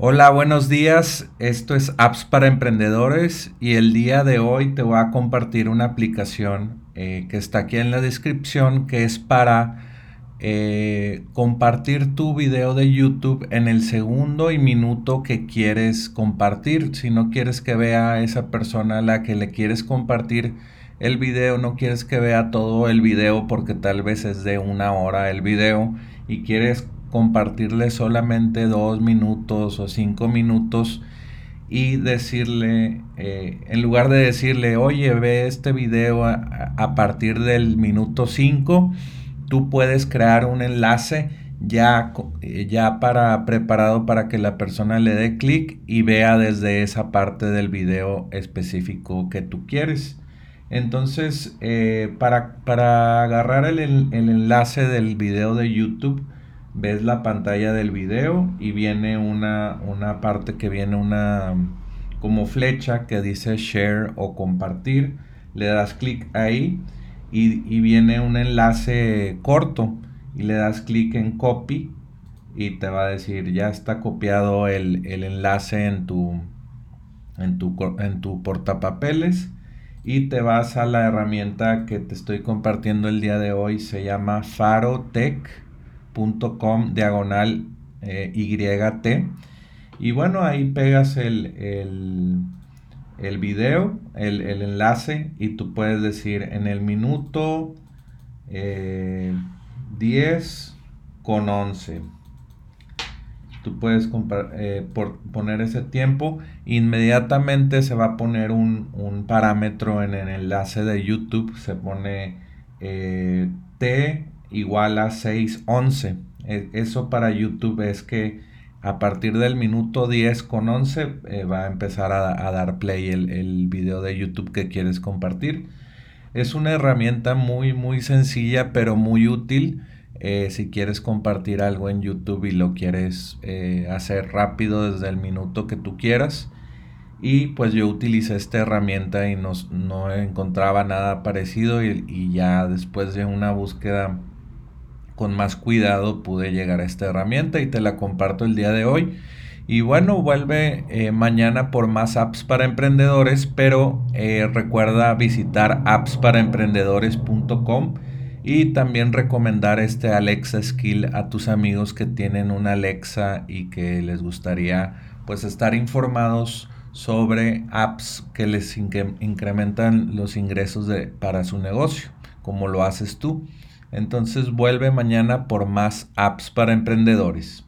Hola, buenos días. Esto es Apps para Emprendedores y el día de hoy te voy a compartir una aplicación eh, que está aquí en la descripción que es para eh, compartir tu video de YouTube en el segundo y minuto que quieres compartir. Si no quieres que vea esa persona a la que le quieres compartir el video, no quieres que vea todo el video porque tal vez es de una hora el video y quieres compartirle solamente dos minutos o cinco minutos y decirle, eh, en lugar de decirle, oye, ve este video a, partir del minuto 5, tú puedes crear un enlace ya, eh, ya para, preparado para que la persona le dé clic y vea desde esa parte del video específico que tú quieres. Entonces, eh, para, para, agarrar el, el enlace del video de YouTube, ves la pantalla del video y viene una, una parte que viene una como flecha que dice share o compartir. Le das clic ahí y, viene un enlace corto y le das clic en copy y te va a decir ya está copiado el, enlace en tu, en tu, en tu portapapeles y te vas a la herramienta que te estoy compartiendo el día de hoy se llama FaroTech com diagonal eh, YT. Y bueno, ahí pegas el, el, el video, el, enlace, y tú puedes decir en el minuto 10 eh, con 11. Tú puedes eh, por poner ese tiempo. Inmediatamente se va a poner un, un parámetro en el enlace de YouTube. Se pone T igual a 611. E, eso para YouTube es que a partir del minuto 10 con 11 eh, va a empezar a, dar play el, el, video de YouTube que quieres compartir. Es una herramienta muy muy sencilla pero muy útil eh, si quieres compartir algo en YouTube y lo quieres eh, hacer rápido desde el minuto que tú quieras. Y pues yo utilicé esta herramienta y no, no encontraba nada parecido y, y ya después de una búsqueda con más cuidado pude llegar a esta herramienta y te la comparto el día de hoy. Y bueno, vuelve eh, mañana por más apps para emprendedores, pero eh, recuerda visitar appsparaemprendedores.com y también recomendar este Alexa Skill a tus amigos que tienen una Alexa y que les gustaría pues estar informados sobre apps que les incrementan los ingresos de, para su negocio, como lo haces tú. Entonces vuelve mañana por más apps para emprendedores.